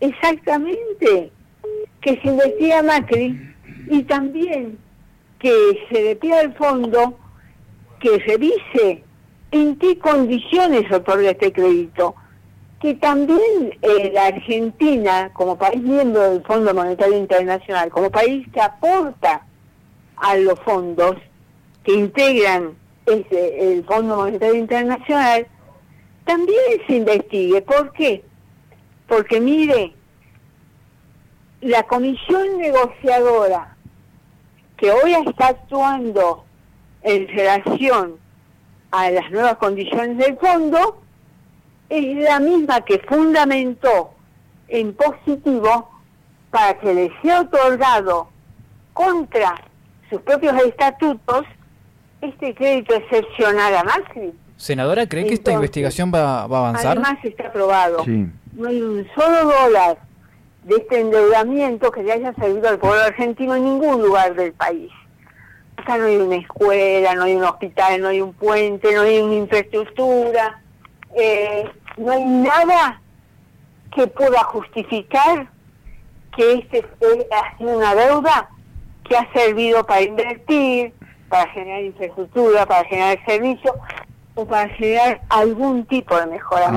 exactamente que se investigue a Macri y también que se le pida al fondo que revise en qué condiciones otorga este crédito. Que también eh, la Argentina, como país miembro del Fondo Monetario Internacional, como país que aporta a los fondos que integran ese, el Fondo Monetario Internacional, también se investigue. ¿Por qué? Porque mire, la comisión negociadora que hoy está actuando en relación a las nuevas condiciones del fondo es la misma que fundamentó en positivo para que le sea otorgado contra sus propios estatutos este crédito excepcional a Macri. Senadora, ¿cree que esta investigación va, a avanzar? Además está aprobado. No hay un solo dólar de este endeudamiento que le haya servido al pueblo argentino en ningún lugar del país. Acá no hay una escuela, no hay un hospital, no hay un puente, no hay una infraestructura, eh, no hay nada que pueda justificar que este es una deuda que ha servido para invertir, para generar infraestructura, para generar servicios o para generar algún tipo de mejora.